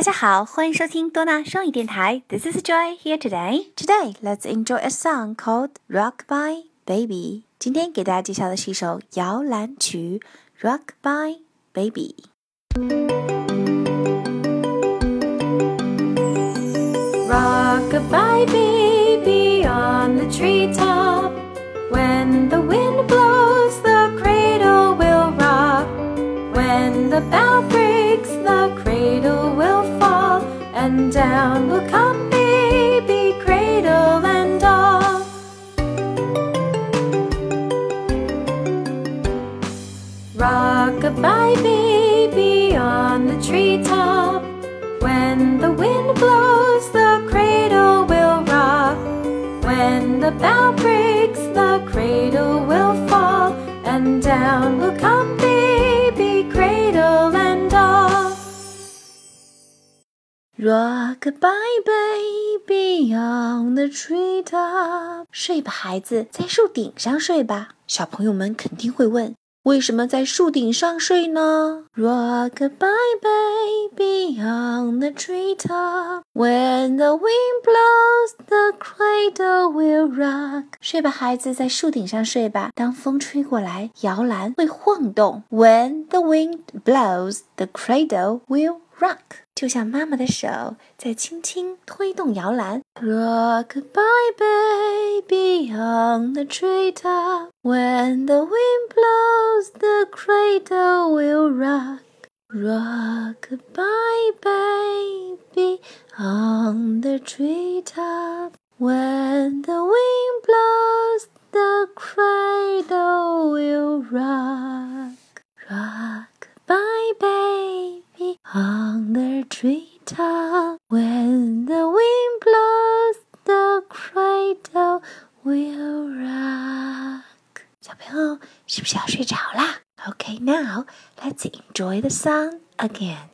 大家好，欢迎收听多纳双语电台。This is Joy here today. Today, let's enjoy a song called "Rock-a-bye Baby." 今天给大家介绍的是一首摇篮曲《Rock-a-bye Baby." Rock by baby on the treetop. When the wind blows, the cradle will rock. When the and down will come baby, cradle and all. Rockabye baby on the treetop. When the wind blows, the cradle will rock. When the bough breaks, the cradle will fall, and down will come baby, Rockabye baby on the treetop，睡吧，孩子，在树顶上睡吧。小朋友们肯定会问，为什么在树顶上睡呢？Rockabye baby on the treetop, when the wind blows, the cradle will rock。睡吧，孩子，在树顶上睡吧。当风吹过来，摇篮会晃动。When the wind blows, the cradle will rock，就像妈妈的手在轻轻推动摇篮。Rockabye baby on the treetop, when the wind blows, the cradle will rock. Rockabye baby on the treetop, when the wind blows, the cradle will rock. treetop. When the wind blows, the cradle will rock. 小朋友是不是要睡着啦？Okay, now let's enjoy the song again.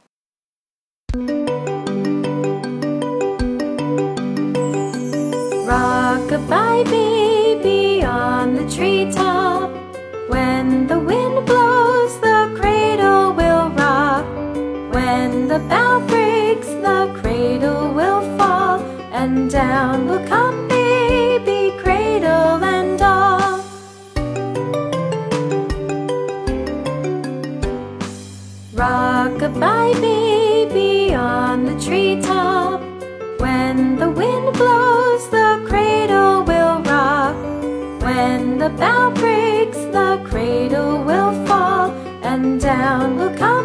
Rockabye baby on the treetop. When the wind blows, And down will come baby, cradle and all. Rockabye baby on the treetop. When the wind blows, the cradle will rock. When the bough breaks, the cradle will fall, and down will come.